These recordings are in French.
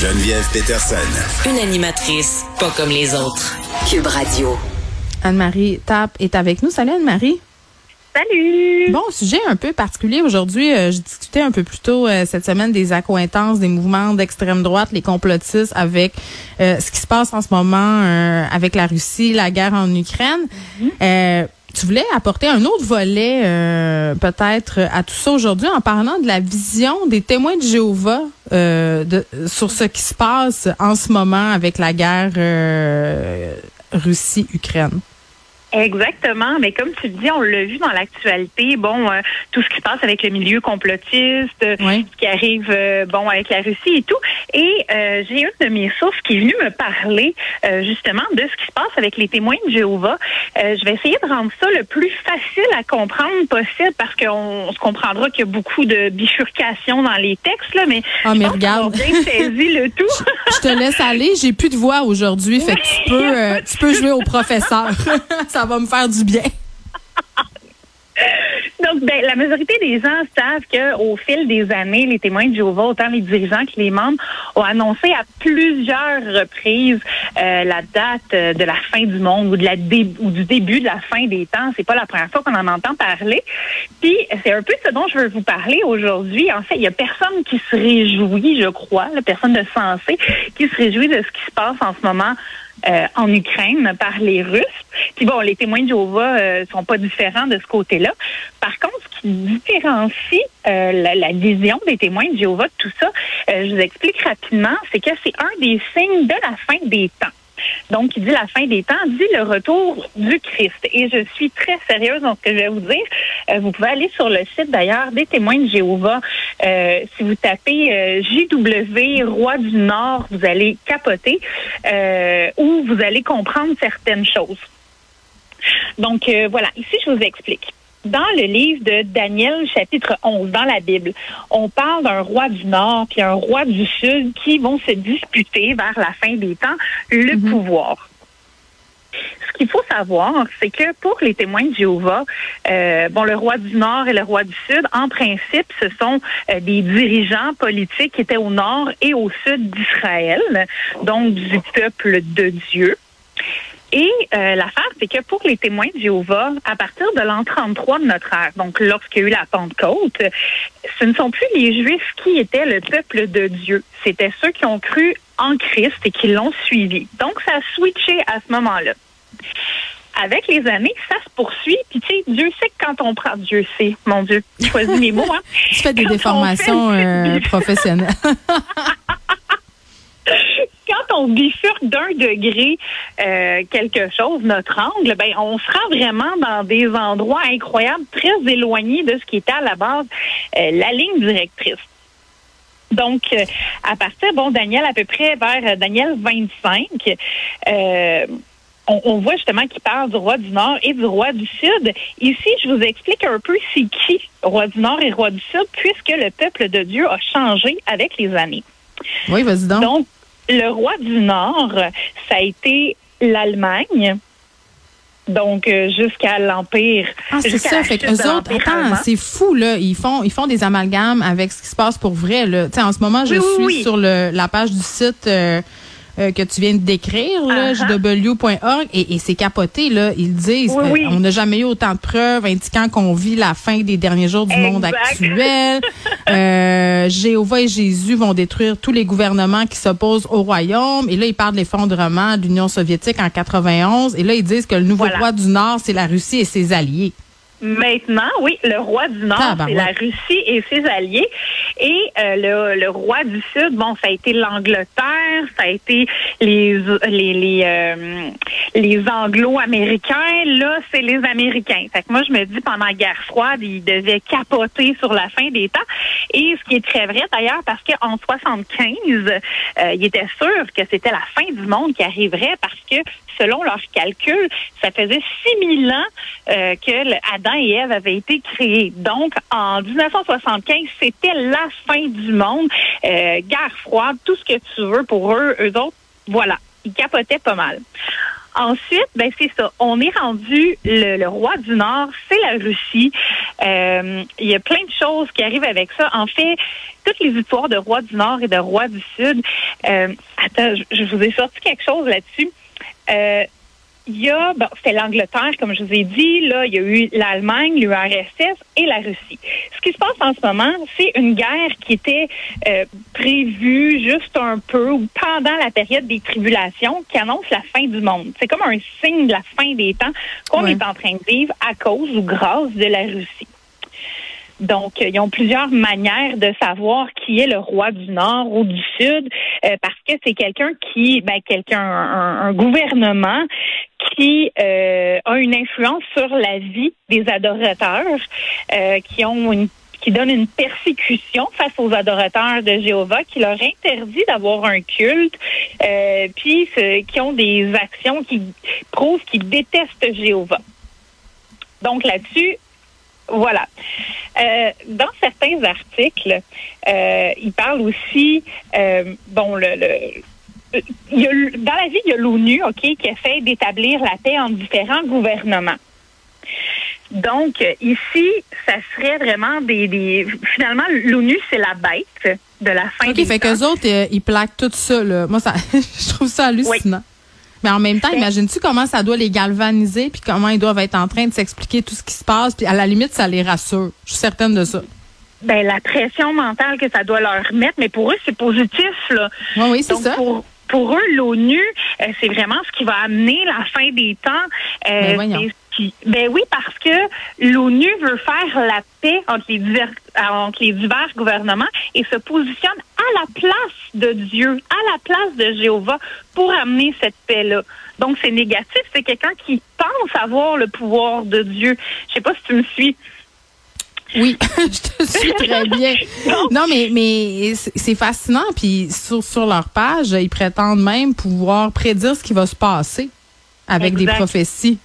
Geneviève Peterson. Une animatrice pas comme les autres. Cube Radio. Anne-Marie Tape est avec nous. Salut Anne-Marie. Salut! Bon, sujet un peu particulier aujourd'hui. Euh, je discutais un peu plus tôt euh, cette semaine des accointances des mouvements d'extrême droite, les complotistes avec euh, ce qui se passe en ce moment euh, avec la Russie, la guerre en Ukraine. Euh, tu voulais apporter un autre volet euh, peut-être à tout ça aujourd'hui en parlant de la vision des témoins de Jéhovah euh, de, sur ce qui se passe en ce moment avec la guerre euh, Russie-Ukraine. Exactement, mais comme tu le dis, on l'a vu dans l'actualité, bon, euh, tout ce qui se passe avec le milieu complotiste, euh, Oui. ce qui arrive, euh, bon, avec la Russie et tout. Et euh, j'ai une de mes sources qui est venue me parler euh, justement de ce qui se passe avec les témoins de Jéhovah. Euh, je vais essayer de rendre ça le plus facile à comprendre possible parce qu'on on se comprendra qu'il y a beaucoup de bifurcations dans les textes, là, mais, je mais pense regarde. bien saisi le tout. Je te laisse aller. J'ai plus de voix aujourd'hui, fait que tu peux, euh, tu peux jouer au professeur. Ça va me faire du bien. Donc, ben, la majorité des gens savent qu'au fil des années, les témoins de Jéhovah, autant les dirigeants que les membres, ont annoncé à plusieurs reprises euh, la date euh, de la fin du monde ou de la du début de la fin des temps. C'est pas la première fois qu'on en entend parler. Puis, c'est un peu ce dont je veux vous parler aujourd'hui. En fait, il y a personne qui se réjouit, je crois, personne de sensé, qui se réjouit de ce qui se passe en ce moment euh, en Ukraine par les Russes. Puis bon, les témoins de Jéhovah euh, sont pas différents de ce côté-là. Par contre, ce qui différencie euh, la, la vision des témoins de Jéhovah de tout ça, euh, je vous explique rapidement, c'est que c'est un des signes de la fin des temps. Donc, qui dit la fin des temps, dit le retour du Christ. Et je suis très sérieuse dans ce que je vais vous dire. Euh, vous pouvez aller sur le site d'ailleurs des témoins de Jéhovah. Euh, si vous tapez euh, JW Roi du Nord, vous allez capoter euh, ou vous allez comprendre certaines choses. Donc euh, voilà, ici je vous explique. Dans le livre de Daniel, chapitre 11, dans la Bible, on parle d'un roi du Nord puis un roi du Sud qui vont se disputer vers la fin des temps le pouvoir. Ce qu'il faut savoir, c'est que pour les témoins de Jéhovah, euh, bon, le roi du Nord et le roi du Sud, en principe, ce sont euh, des dirigeants politiques qui étaient au Nord et au Sud d'Israël, donc du peuple de Dieu. Et euh, l'affaire, c'est que pour les témoins de Jéhovah, à partir de l'an 33 de notre ère, donc lorsqu'il y a eu la Pentecôte, ce ne sont plus les Juifs qui étaient le peuple de Dieu. C'était ceux qui ont cru en Christ et qui l'ont suivi. Donc, ça a switché à ce moment-là. Avec les années, ça se poursuit. Puis, tu sais, Dieu sait que quand on prend... Dieu sait, mon Dieu, choisis mes mots, hein. Tu fais des Quand déformations fait- euh, professionnelles. on bifurque d'un degré euh, quelque chose, notre angle, ben on se rend vraiment dans des endroits incroyables, très éloignés de ce qui était à la base euh, la ligne directrice. Donc, euh, à partir, bon, Daniel, à peu près vers Daniel 25, euh, on, on voit justement qu'il parle du roi du Nord et du roi du Sud. Ici, je vous explique un peu c'est qui, roi du Nord et roi du Sud, puisque le peuple de Dieu a changé avec les années. Oui, vas-y donc. Donc, le roi du Nord, ça a été l'Allemagne. Donc, euh, jusqu'à l'Empire. Ah, c'est ça. Fait que eux autres, attends, c'est fou, là. Ils font, ils font des amalgames avec ce qui se passe pour vrai, là. Tu sais, en ce moment, je Oui, oui, suis oui. sur le, la page du site, euh, euh, que tu viens de décrire, là, ah. jw.org, et, et c'est capoté, là. Ils disent, Oui, euh, on n'a jamais eu autant de preuves indiquant qu'on vit la fin des derniers jours du monde actuel. euh, Jéhovah et Jésus vont détruire tous les gouvernements qui s'opposent au royaume. Et là, ils parlent de l'effondrement de l'Union soviétique en 91. Et là, ils disent que le nouveau Voilà. roi du Nord, c'est la Russie et ses alliés. Maintenant, oui, le roi du Nord, c'est la Russie et ses alliés. Et euh, le, le roi du Sud, bon, ça a été l'Angleterre, ça a été les les les, euh, les Anglo-Américains. Là, c'est les Américains. Fait que moi, je me dis, pendant la guerre froide, ils devaient capoter sur la fin des temps. Et ce qui est très vrai, d'ailleurs, parce qu'en 75, euh, ils étaient sûrs que c'était la fin du monde qui arriverait parce que, selon leurs calculs, ça faisait 6000 ans euh, que le- Et Ève avaient été créés. Donc, en 1975, c'était la fin du monde. Euh, guerre froide, tout ce que tu veux pour eux, eux autres, voilà, ils capotaient pas mal. Ensuite, ben c'est ça. On est rendu le, roi du Nord, c'est la Russie. Euh, Il y a plein de choses qui arrivent avec ça. En fait, toutes les histoires de roi du Nord et de roi du Sud, Euh, attends, je, vous ai sorti quelque chose là-dessus. Il y a, bon, c'est l'Angleterre, comme je vous ai dit, là, il y a eu l'Allemagne, l'URSS et la Russie. Ce qui se passe en ce moment, c'est une guerre qui était euh, prévue juste un peu ou pendant la période des tribulations qui annonce la fin du monde. C'est comme un signe de la fin des temps qu'on Ouais. est en train de vivre à cause ou grâce de la Russie. Donc, euh, ils ont plusieurs manières de savoir qui est le roi du Nord ou du Sud, euh, parce que c'est quelqu'un qui, ben, quelqu'un, un, gouvernement qui euh, a une influence sur la vie des adorateurs, euh, qui ont une qui donne une persécution face aux adorateurs de Jéhovah, qui leur interdit d'avoir un culte, euh, puis qui ont des actions qui prouvent qu'ils détestent Jéhovah. Donc là-dessus, voilà. Euh, dans certains articles, euh, il parle aussi, euh, bon, le, le- il y a l- dans la vie, il y a l'ONU, OK, qui essaie d'établir la paix entre différents gouvernements. Donc, ici, ça serait vraiment des... des finalement, l'ONU, c'est la bête de la fin OK, des fait qu'eux autres, euh, ils plaquent tout ça, là. Moi, ça, je trouve ça hallucinant. Mais en même temps, Ben- imagines-tu comment ça doit les galvaniser, puis comment ils doivent être en train de s'expliquer tout ce qui se passe, puis à la limite, ça les rassure. Je suis certaine de ça. Ben, la pression mentale que ça doit leur mettre, mais pour eux, c'est positif, là. Oui, oui, c'est ça. Pour, pour eux, l'ONU, euh, c'est vraiment ce qui va amener la fin des temps. Euh, Ben ben oui, parce que l'ONU veut faire la paix entre les, divers, entre les divers gouvernements et se positionne à la place de Dieu, à la place de Jéhovah pour amener cette paix-là. Donc, c'est négatif. C'est quelqu'un qui pense avoir le pouvoir de Dieu. Je sais pas si tu me suis. Oui, je te suis très bien. Non, mais mais c'est fascinant. Puis sur sur leur page, ils prétendent même pouvoir prédire ce qui va se passer avec des prophéties.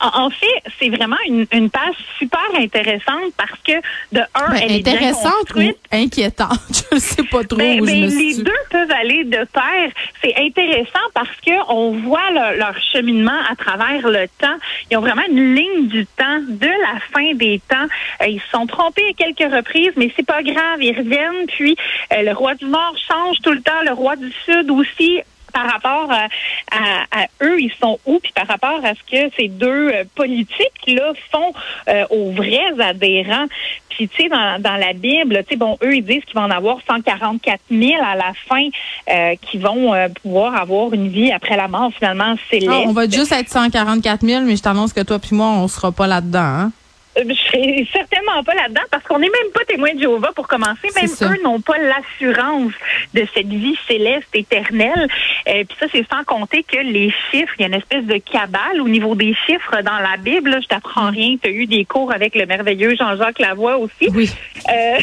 En, en fait, c'est vraiment une, une page super intéressante parce que, de un, Ben, elle est bien ou inquiétante, je ne sais pas trop Ben, où je ben, me les situe. deux peuvent aller de pair. C'est intéressant parce que on voit leur, leur cheminement à travers le temps. Ils ont vraiment une ligne du temps de la fin des temps. Euh, ils se sont trompés à quelques reprises, mais c'est pas grave. Ils reviennent. Puis euh, le roi du Nord change tout le temps. Le roi du Sud aussi par rapport à, à- à eux, ils sont où, puis par rapport à ce que ces deux euh, politiques-là font euh, aux vrais adhérents. Puis, tu sais, dans, dans la Bible, tu sais, bon, eux, ils disent qu'il va en avoir 144 000 à la fin euh, qui vont euh, pouvoir avoir une vie après la mort, finalement, céleste. Ah, on va juste être 144 000, mais je t'annonce que toi puis moi, on sera pas là-dedans. Hein? Euh, Je certainement pas là-dedans parce qu'on n'est même pas témoins de Jéhovah pour commencer. Même eux n'ont pas l'assurance de cette vie céleste éternelle. Euh, Puis ça, c'est sans compter que les chiffres, il y a une espèce de cabale au niveau des chiffres dans la Bible. là. Je t'apprends rien. Tu as eu des cours avec le merveilleux Jean-Jacques Lavoie aussi. Oui. Euh,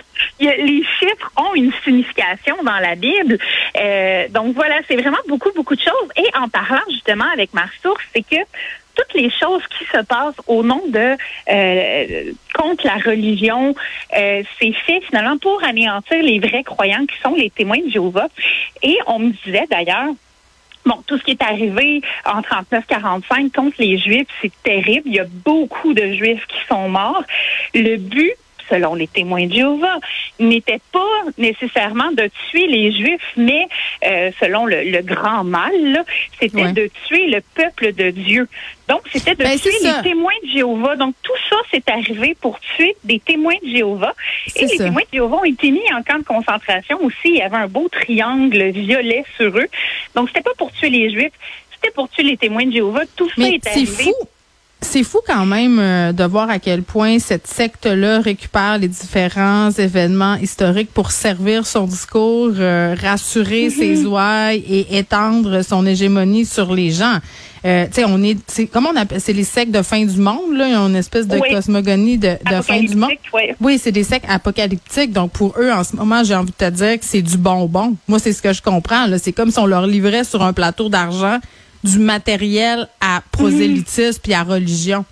les chiffres ont une signification dans la Bible. Euh, donc voilà, c'est vraiment beaucoup, beaucoup de choses. Et en parlant justement avec ma source, c'est que toutes les choses qui se passent au nom de euh, contre la religion, euh, c'est fait finalement pour anéantir les vrais croyants qui sont les témoins de Jéhovah. Et on me disait d'ailleurs, Bon, tout ce qui est arrivé en 39-45 contre les Juifs, c'est terrible. Il y a beaucoup de Juifs qui sont morts. Le but, selon les témoins de Jéhovah, n'était pas nécessairement de tuer les Juifs, mais euh, selon le, le grand mal, c'était Ouais. de tuer le peuple de Dieu. Donc, c'était de Ben, tuer les témoins de Jéhovah. Donc, tout ça, c'est arrivé pour tuer des témoins de Jéhovah. Et les ça. témoins de Jéhovah ont été mis en camp de concentration aussi. Il y avait un beau triangle violet sur eux. Donc, c'était pas pour tuer les Juifs, c'était pour tuer les témoins de Jéhovah. Tout ça Mais est arrivé. fou. C'est fou quand même euh, de voir à quel point cette secte-là récupère les différents événements historiques pour servir son discours, euh, rassurer Mhm. ses ouailles et étendre son hégémonie sur les gens. Euh, tu sais, on est, c'est comment on appelle, c'est les sectes de fin du monde là, ils ont une espèce de Oui. cosmogonie de, de fin du monde. Ouais. Oui, c'est des sectes apocalyptiques. Donc, pour eux, en ce moment, j'ai envie de te dire que c'est du bonbon. Moi, c'est ce que je comprends. là. C'est comme si on leur livrait sur un plateau d'argent du matériel à prosélytisme puis à religion.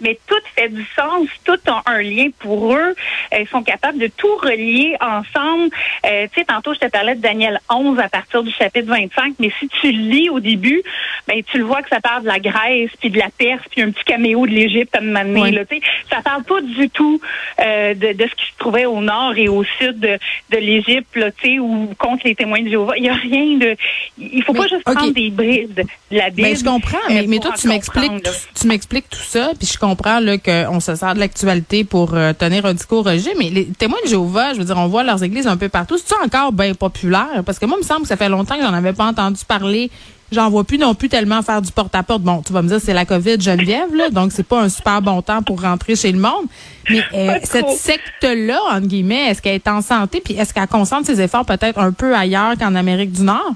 Mais tout fait du sens, tout a un lien pour eux. ils sont capables de tout relier ensemble. tu sais, tantôt, je te parlais de Daniel 11 à partir du chapitre 25, mais si tu lis au début, ben tu le vois que ça parle de la Grèce, puis de la Perse, puis un petit caméo de l'Égypte à un moment donné. Là, ça parle pas du tout de, de, ce qui se trouvait au nord et au sud de, de l'Égypte, ou contre les témoins de Jéhovah. Il y a rien de... Il faut pas juste prendre des brides de la ben, Bible. Mais je comprends, mais, mais toi, tu m'expliques tu m'expliques tout ça, puis je comprends qu'on se sert de l'actualité pour euh, tenir un discours religieux, mais les témoins de Jéhovah, je veux dire, on voit leurs églises un peu partout. C'est encore bien populaire? Parce que moi, il me semble que ça fait longtemps que j'en avais pas entendu parler J'en vois plus non plus tellement faire du porte-à-porte. Bon, tu vas me dire, c'est la COVID Geneviève, là, donc c'est pas un super bon temps pour rentrer chez le monde. Mais euh, cette secte-là, entre guillemets, est-ce qu'elle est en santé? Puis est-ce qu'elle concentre ses efforts peut-être un peu ailleurs qu'en Amérique du Nord?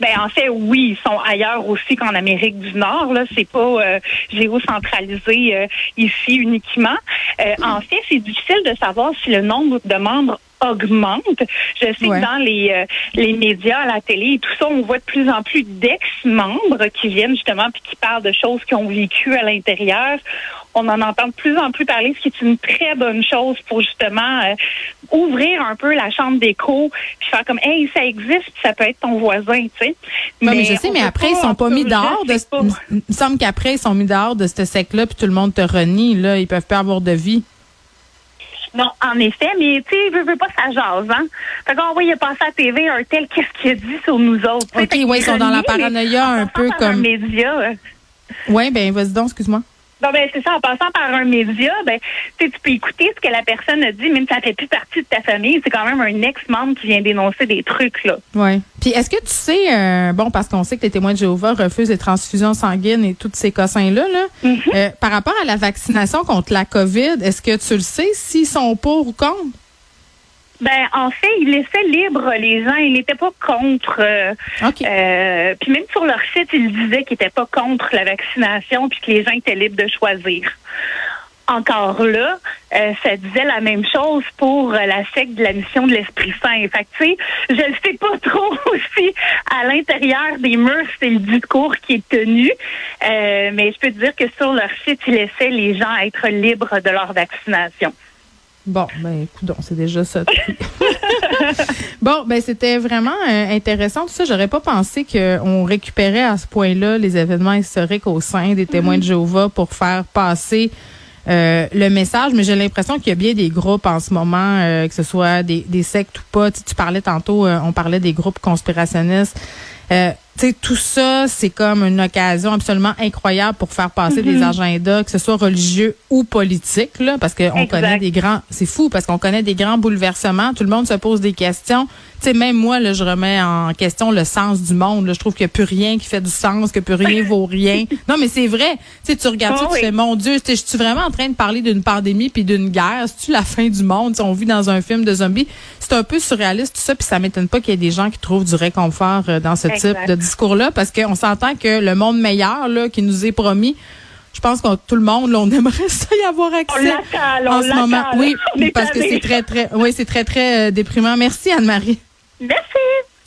Ben en fait, oui, ils sont ailleurs aussi qu'en Amérique du Nord. Là, c'est pas euh, géocentralisé euh, ici uniquement. Euh, en fait, c'est difficile de savoir si le nombre de membres augmente. Je sais que dans les, euh, les médias, la télé et tout ça, on voit de plus en plus d'ex-membres qui viennent justement puis qui parlent de choses qu'ils ont vécues à l'intérieur. On en entend de plus en plus parler, ce qui est une très bonne chose pour justement euh, ouvrir un peu la chambre d'écho puis faire comme hey ça existe ça peut être ton voisin tu sais mais, je sais mais après ils sont pas mis dehors de il me semble qu'après ils sont mis dehors de ce sec là puis tout le monde te renie là ils peuvent pas avoir de vie non, en effet, mais tu sais, veut, veut pas ça jase, hein. Fait qu'on va y passer à TV un tel qu'est-ce qu'il a dit sur nous autres. OK, oui, ils sont dans la paranoïa un peu comme. Média. Oui, ben vas-y donc, excuse-moi. Bon, ben, c'est ça. En passant par un média, ben, tu peux écouter ce que la personne a dit, même si ça fait plus partie de ta famille. C'est quand même un ex-membre qui vient dénoncer des trucs, là. Oui. Puis, est-ce que tu sais, euh, bon, parce qu'on sait que les témoins de Jéhovah refusent les transfusions sanguines et tous ces cossins-là, là, mm-hmm. euh, par rapport à la vaccination contre la COVID, est-ce que tu le sais s'ils sont pour ou contre? Ben, en fait, il laissait libre les gens. Il n'était pas contre. Euh, euh, puis même sur leur site, ils disaient qu'ils n'étaient pas contre la vaccination, puis que les gens étaient libres de choisir. Encore là, euh, ça disait la même chose pour la secte de la mission de l'Esprit Saint. Fait que, tu sais, je ne sais pas trop aussi à l'intérieur des murs, c'est le discours qui est tenu. mais je peux te dire que sur leur site, ils laissaient les gens être libres de leur vaccination. Bon, ben écoute, c'est déjà ça. bon, ben c'était vraiment euh, intéressant tout ça. J'aurais pas pensé qu'on récupérait à ce point-là les événements historiques au sein des témoins de Jéhovah pour faire passer euh, le message, mais j'ai l'impression qu'il y a bien des groupes en ce moment, euh, que ce soit des, des sectes ou pas. Tu, tu parlais tantôt, on parlait des groupes conspirationnistes sais, tout ça, c'est comme une occasion absolument incroyable pour faire passer des mm-hmm. agendas, que ce soit religieux ou politiques, là, parce qu'on connaît des grands, c'est fou, parce qu'on connaît des grands bouleversements. Tout le monde se pose des questions. Tu sais, même moi, là, je remets en question le sens du monde. Là. Je trouve qu'il n'y a plus rien qui fait du sens, que plus rien vaut rien. Non, mais c'est vrai. Tu sais, tu regardes ça, tu fais, mon Dieu, je suis vraiment en train de parler d'une pandémie puis d'une guerre. C'est-tu la fin du monde? on vit dans un film de zombies. C'est un peu surréaliste, tout ça, puis ça m'étonne pas qu'il y ait des gens qui trouvent du réconfort euh, dans ce type de discours-là, parce qu'on s'entend que le monde meilleur là, qui nous est promis, je pense que tout le monde, là, on aimerait ça y avoir accès on en ce moment. Oui, parce que c'est très, très, oui, c'est très, très euh, déprimant. Merci, Anne-Marie. Merci.